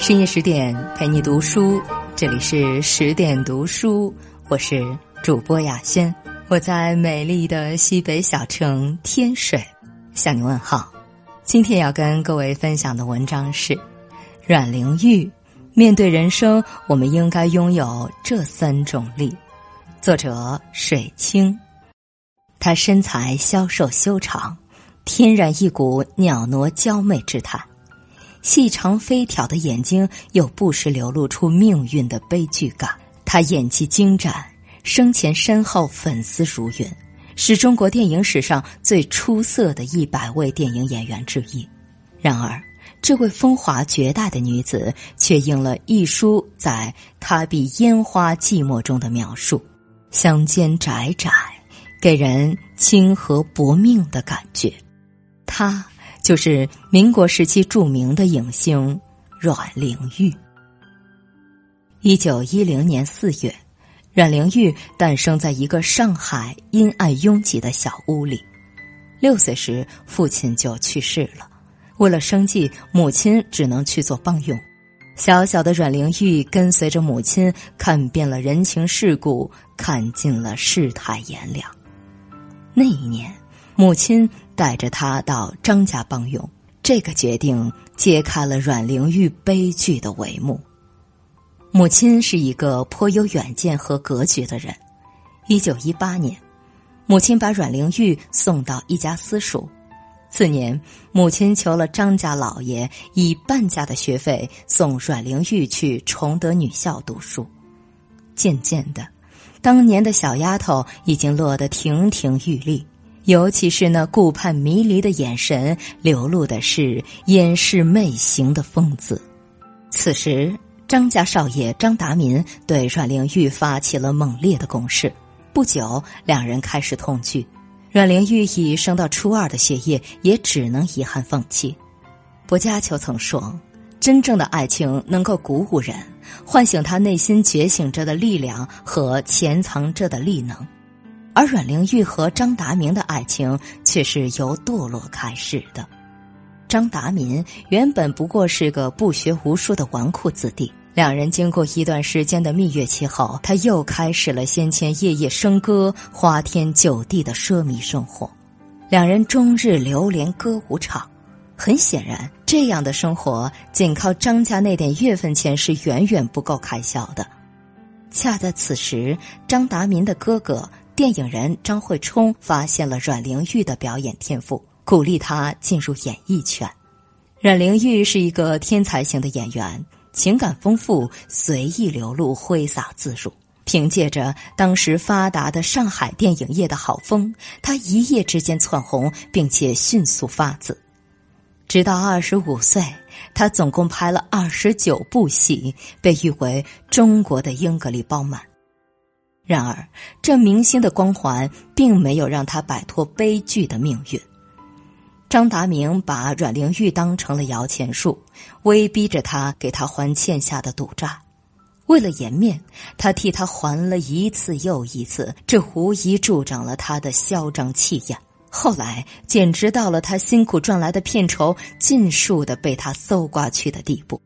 深夜十点陪你读书，这里是十点读书，我是主播雅轩，我在美丽的西北小城天水向你问好。今天要跟各位分享的文章是阮玲玉。面对人生，我们应该拥有这三种力。作者水清，她身材消瘦修长，天然一股袅娜娇媚之态。细长飞挑的眼睛又不时流露出命运的悲剧感。他演技精湛，生前身后粉丝如云，是中国电影史上最出色的一百位电影演员之一。然而，这位风华绝代的女子却应了一书在她比烟花寂寞中的描述：乡间窄窄，给人清和薄命的感觉。她。就是民国时期著名的影星阮玲玉。一九一零年四月，阮玲玉诞生在一个上海阴暗拥挤的小屋里。六岁时，父亲就去世了，为了生计，母亲只能去做帮佣。小小的阮玲玉跟随着母亲，看遍了人情世故，看尽了世态炎凉。那一年，母亲。带着他到张家帮佣，这个决定揭开了阮玲玉悲剧的帷幕。母亲是一个颇有远见和格局的人。一九一八年，母亲把阮玲玉送到一家私塾。次年，母亲求了张家老爷以半价的学费送阮玲玉去崇德女校读书。渐渐的，当年的小丫头已经落得亭亭玉立。尤其是那顾盼迷离的眼神，流露的是掩饰媚行的疯子。此时，张家少爷张达民对阮玲玉发起了猛烈的攻势。不久，两人开始同居。阮玲玉已升到初二的学业，也只能遗憾放弃。薄伽丘曾说：“真正的爱情能够鼓舞人，唤醒他内心觉醒着的力量和潜藏着的力能。”而阮玲玉和张达明的爱情却是由堕落开始的。张达民原本不过是个不学无术的纨绔子弟，两人经过一段时间的蜜月期后，他又开始了先前夜夜笙歌、花天酒地的奢靡生活。两人终日流连歌舞场，很显然，这样的生活仅靠张家那点月份钱是远远不够开销的。恰在此时，张达民的哥哥。电影人张惠冲发现了阮玲玉的表演天赋，鼓励她进入演艺圈。阮玲玉是一个天才型的演员，情感丰富，随意流露，挥洒自如。凭借着当时发达的上海电影业的好风，她一夜之间窜红，并且迅速发紫。直到二十五岁，她总共拍了二十九部戏，被誉为中国的英格丽褒曼。然而，这明星的光环并没有让他摆脱悲剧的命运。张达明把阮玲玉当成了摇钱树，威逼着他给他还欠下的赌债。为了颜面，他替他还了一次又一次，这无疑助长了他的嚣张气焰。后来，简直到了他辛苦赚来的片酬尽数的被他搜刮去的地步。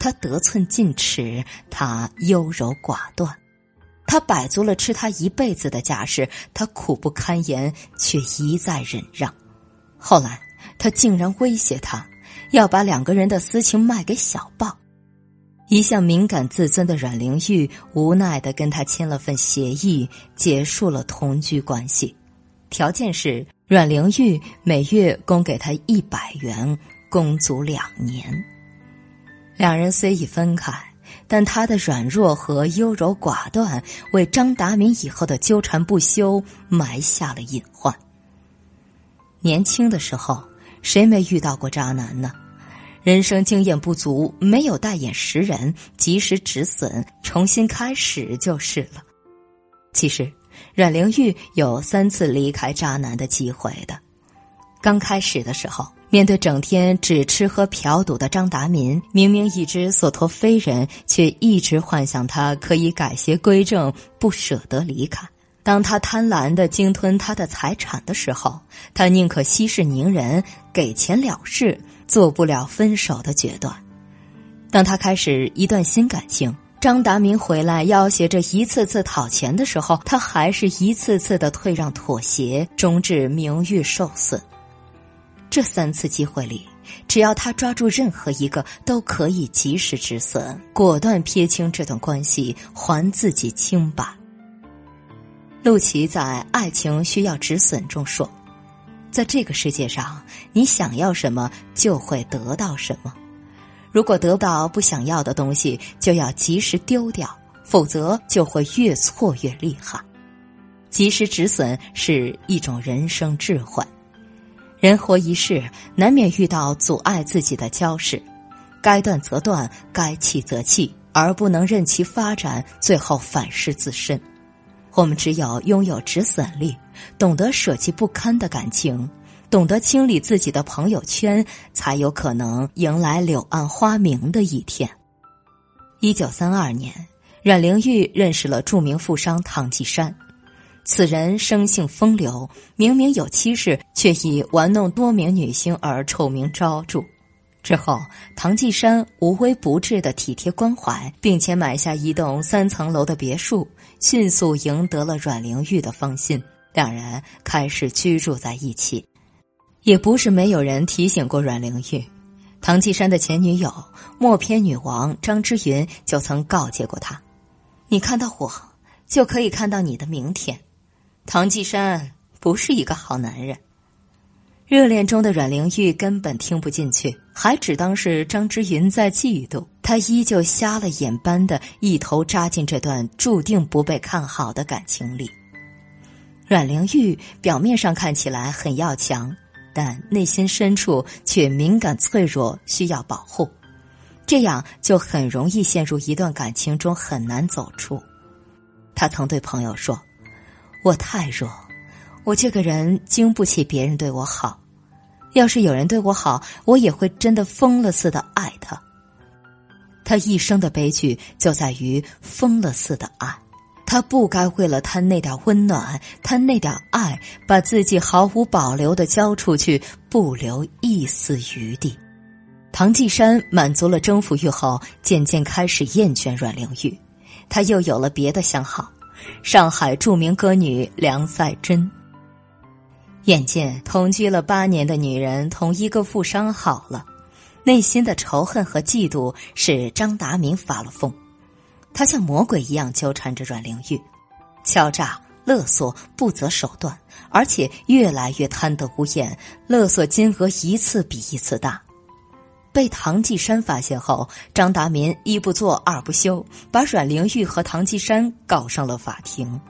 他得寸进尺，他优柔寡断。他摆足了吃他一辈子的架势，他苦不堪言，却一再忍让。后来，他竟然威胁他，要把两个人的私情卖给小报。一向敏感自尊的阮玲玉无奈的跟他签了份协议，结束了同居关系，条件是阮玲玉每月供给他一百元，供足两年。两人虽已分开。但他的软弱和优柔寡断，为张达民以后的纠缠不休埋下了隐患。年轻的时候，谁没遇到过渣男呢？人生经验不足，没有大眼识人，及时止损，重新开始就是了。其实，阮玲玉有三次离开渣男的机会的。刚开始的时候。面对整天只吃喝嫖赌的张达民，明明一只所托非人，却一直幻想他可以改邪归正，不舍得离开。当他贪婪的鲸吞他的财产的时候，他宁可息事宁人，给钱了事，做不了分手的决断。当他开始一段新感情，张达民回来要挟着一次次讨钱的时候，他还是一次次的退让妥协，终致名誉受损。这三次机会里，只要他抓住任何一个，都可以及时止损，果断撇清这段关系，还自己清白。陆琪在《爱情需要止损》中说：“在这个世界上，你想要什么就会得到什么。如果得不到不想要的东西，就要及时丢掉，否则就会越错越厉害。及时止损是一种人生智慧。人活一世，难免遇到阻碍自己的交事，该断则断，该弃则弃，而不能任其发展，最后反噬自身。”我们只有拥有止损力，懂得舍弃不堪的感情，懂得清理自己的朋友圈，才有可能迎来柳暗花明的一天。一九三二年，阮玲玉认识了著名富商唐季山，此人生性风流，明明有妻室，却以玩弄多名女星而臭名昭著。之后，唐季山无微不至的体贴关怀，并且买下一栋三层楼的别墅，迅速赢得了阮玲玉的芳心。两人开始居住在一起。也不是没有人提醒过阮玲玉，唐季山的前女友默片女王张之云就曾告诫过他：“你看到我，就可以看到你的明天。”唐季山不是一个好男人。热恋中的阮玲玉根本听不进去，还只当是张之云在嫉妒。她依旧瞎了眼般的一头扎进这段注定不被看好的感情里。阮玲玉表面上看起来很要强，但内心深处却敏感脆弱，需要保护。这样就很容易陷入一段感情中，很难走出。他曾对朋友说：“我太弱。”我这个人经不起别人对我好，要是有人对我好，我也会真的疯了似的爱他。他一生的悲剧就在于疯了似的爱，他不该为了他那点温暖，他那点爱，把自己毫无保留的交出去，不留一丝余地。唐季山满足了征服欲后，渐渐开始厌倦阮玲玉，他又有了别的相好，上海著名歌女梁赛珍。眼见同居了八年的女人同一个富商好了，内心的仇恨和嫉妒使张达明发了疯。他像魔鬼一样纠缠着阮玲玉，敲诈勒索不择手段，而且越来越贪得无厌，勒索金额一次比一次大。被唐季山发现后，张达民一不做二不休，把阮玲玉和唐季山告上了法庭。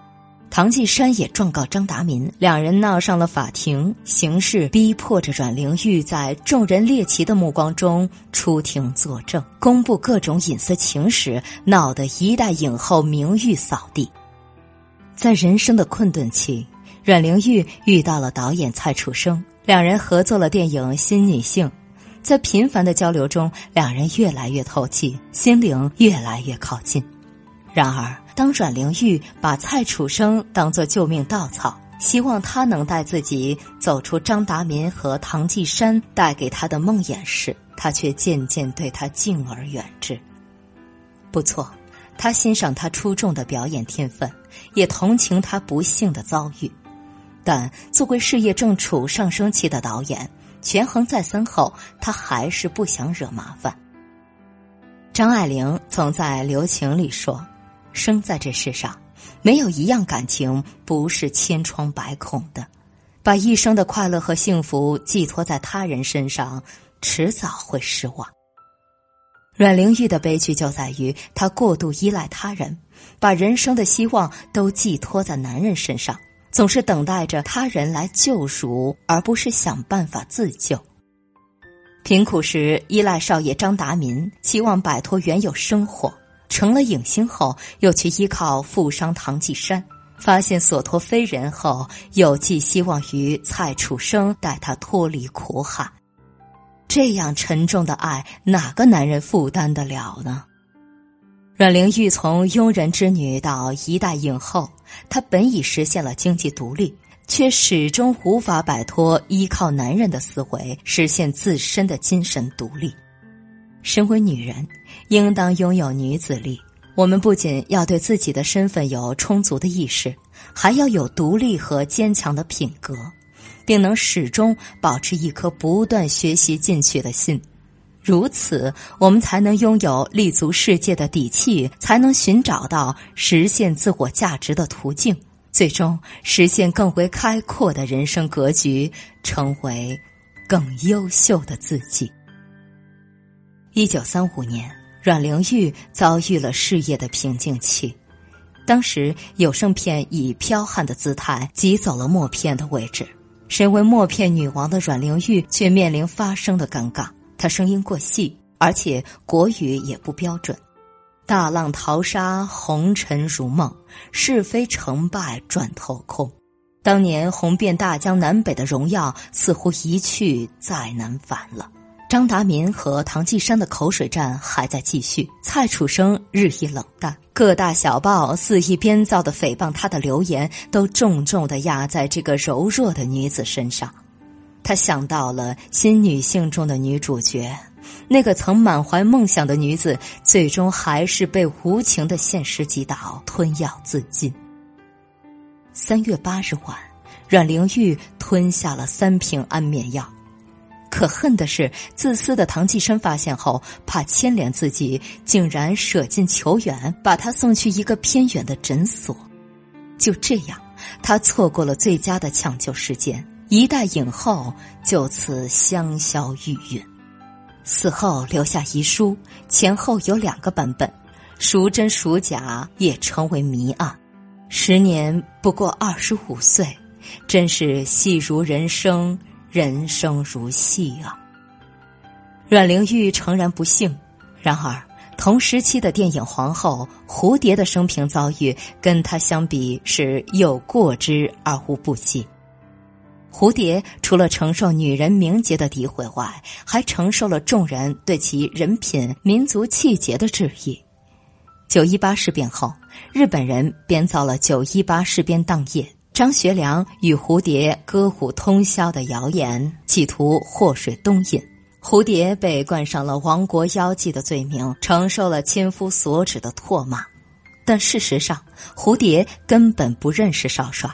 唐季山也状告张达民，两人闹上了法庭，形势逼迫着阮玲玉在众人猎奇的目光中出庭作证，公布各种隐私情史，闹得一代影后名誉扫地。在人生的困顿期，阮玲玉遇到了导演蔡楚生，两人合作了电影《新女性》，在频繁的交流中，两人越来越透气，心灵越来越靠近。然而。当阮玲玉把蔡楚生当作救命稻草，希望他能带自己走出张达民和唐季山带给他的梦魇时，他却渐渐对他敬而远之。不错，他欣赏他出众的表演天分，也同情他不幸的遭遇，但作为事业正处上升期的导演，权衡再三后，他还是不想惹麻烦。张爱玲曾在《留情》里说。生在这世上，没有一样感情不是千疮百孔的。把一生的快乐和幸福寄托在他人身上，迟早会失望。阮玲玉的悲剧就在于她过度依赖他人，把人生的希望都寄托在男人身上，总是等待着他人来救赎，而不是想办法自救。贫苦时依赖少爷张达民，期望摆脱原有生活。成了影星后，又去依靠富商唐季山，发现所托非人后，又寄希望于蔡楚生带他脱离苦海。这样沉重的爱，哪个男人负担得了呢？阮玲玉从庸人之女到一代影后，她本已实现了经济独立，却始终无法摆脱依靠男人的思维，实现自身的精神独立。身为女人，应当拥有女子力。我们不仅要对自己的身份有充足的意识，还要有独立和坚强的品格，并能始终保持一颗不断学习进取的心。如此，我们才能拥有立足世界的底气，才能寻找到实现自我价值的途径，最终实现更为开阔的人生格局，成为更优秀的自己。一九三五年。阮玲玉遭遇了事业的瓶颈期，当时有声片以剽悍的姿态挤走了默片的位置。身为默片女王的阮玲玉却面临发声的尴尬，他声音过细，而且国语也不标准。大浪淘沙，红尘如梦，是非成败转头空。当年红遍大江南北的荣耀，似乎一去再难返了。张达民和唐季山的口水战还在继续，蔡楚生日益冷淡，各大小报肆意编造的诽谤他的流言，都重重的压在这个柔弱的女子身上。他想到了新女性中的女主角，那个曾满怀梦想的女子，最终还是被无情的现实击倒，吞药自尽。三月八日晚，阮玲玉吞下了三瓶安眠药。可恨的是，自私的唐季生发现后，怕牵连自己，竟然舍近求远，把他送去一个偏远的诊所。就这样，他错过了最佳的抢救时间，一代影后就此香消玉殒。死后留下遗书，前后有两个版本，孰真孰假也成为谜案。时年不过二十五岁，真是戏如人生。人生如戏啊！阮玲玉诚然不幸，然而同时期的电影皇后蝴蝶的生平遭遇，跟她相比是有过之而无不及。蝴蝶除了承受女人名节的诋毁外，还承受了众人对其人品、民族气节的质疑。九一八事变后，日本人编造了九一八事变当夜。张学良与蝴蝶歌舞通宵的谣言，企图祸水东引，蝴蝶被冠上了亡国妖妓的罪名，承受了千夫所指的唾骂。但事实上，蝴蝶根本不认识少帅。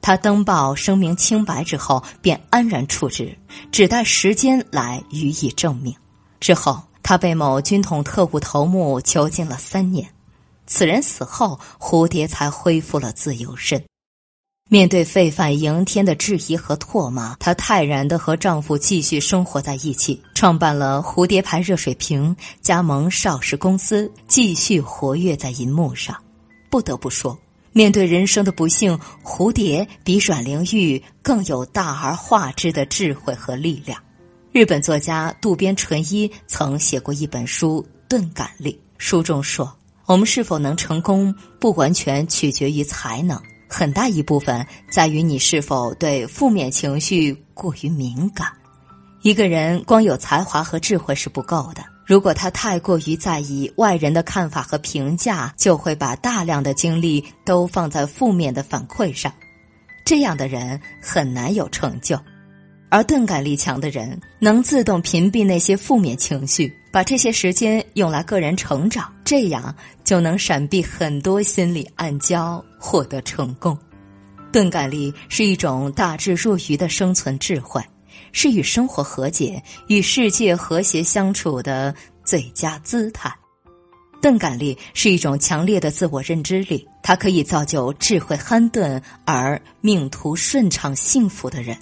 他登报声明清白之后，便安然处置，只待时间来予以证明。之后，他被某军统特务头目囚禁了三年。此人死后，蝴蝶才恢复了自由身。面对废犯迎天的质疑和唾骂，她泰然的和丈夫继续生活在一起，创办了蝴蝶牌热水瓶，加盟邵氏公司，继续活跃在银幕上。不得不说，面对人生的不幸，蝴蝶比阮玲玉更有大而化之的智慧和力量。日本作家渡边淳一曾写过一本书《钝感力》，书中说：“我们是否能成功，不完全取决于才能。”很大一部分在于你是否对负面情绪过于敏感。一个人光有才华和智慧是不够的，如果他太过于在意外人的看法和评价，就会把大量的精力都放在负面的反馈上。这样的人很难有成就。而钝感力强的人能自动屏蔽那些负面情绪，把这些时间用来个人成长，这样就能闪避很多心理暗礁，获得成功。钝感力是一种大智若愚的生存智慧，是与生活和解、与世界和谐相处的最佳姿态。钝感力是一种强烈的自我认知力，它可以造就智慧憨钝而命途顺畅、幸福的人。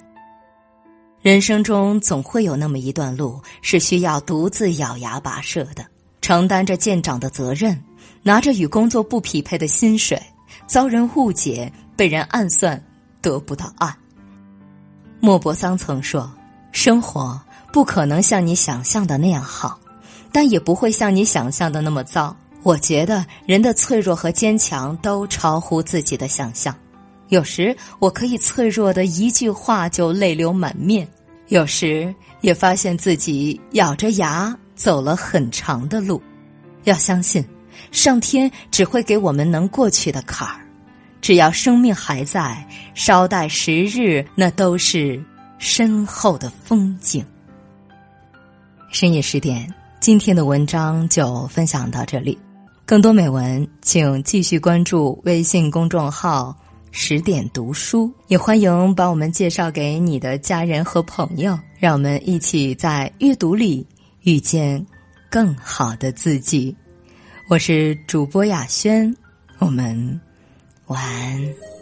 人生中总会有那么一段路是需要独自咬牙跋涉的，承担着舰长的责任，拿着与工作不匹配的薪水，遭人误解，被人暗算，得不到爱。莫泊桑曾说：“生活不可能像你想象的那样好，但也不会像你想象的那么糟。”我觉得人的脆弱和坚强都超乎自己的想象。有时我可以脆弱的一句话就泪流满面，有时也发现自己咬着牙走了很长的路。要相信，上天只会给我们能过去的坎儿，只要生命还在，稍待时日，那都是身后的风景。深夜十点。今天的文章就分享到这里，更多美文请继续关注微信公众号“十点读书”，也欢迎把我们介绍给你的家人和朋友，让我们一起在阅读里遇见更好的自己。我是主播雅轩，我们晚安。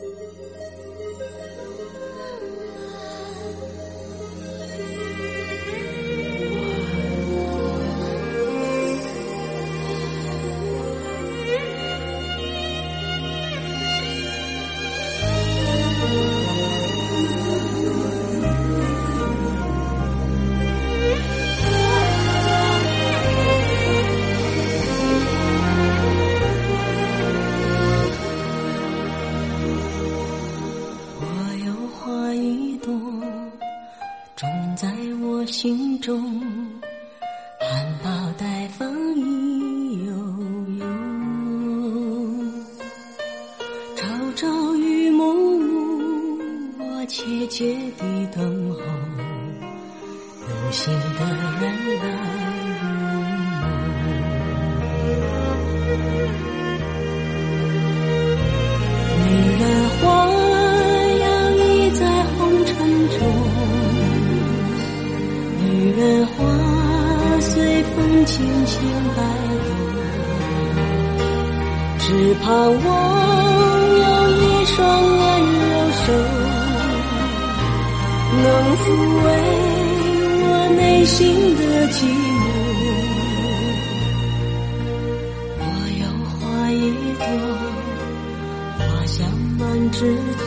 结地等候，有心的人来入梦。女人花摇曳在红尘中，女人花随风轻轻摆动，只盼望有一双。能抚慰我内心的寂寞。我有花一朵，花香满枝头，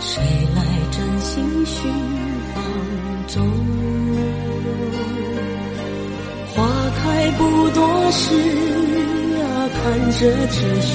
谁来真心寻芳踪？花开不多时啊，看着这虚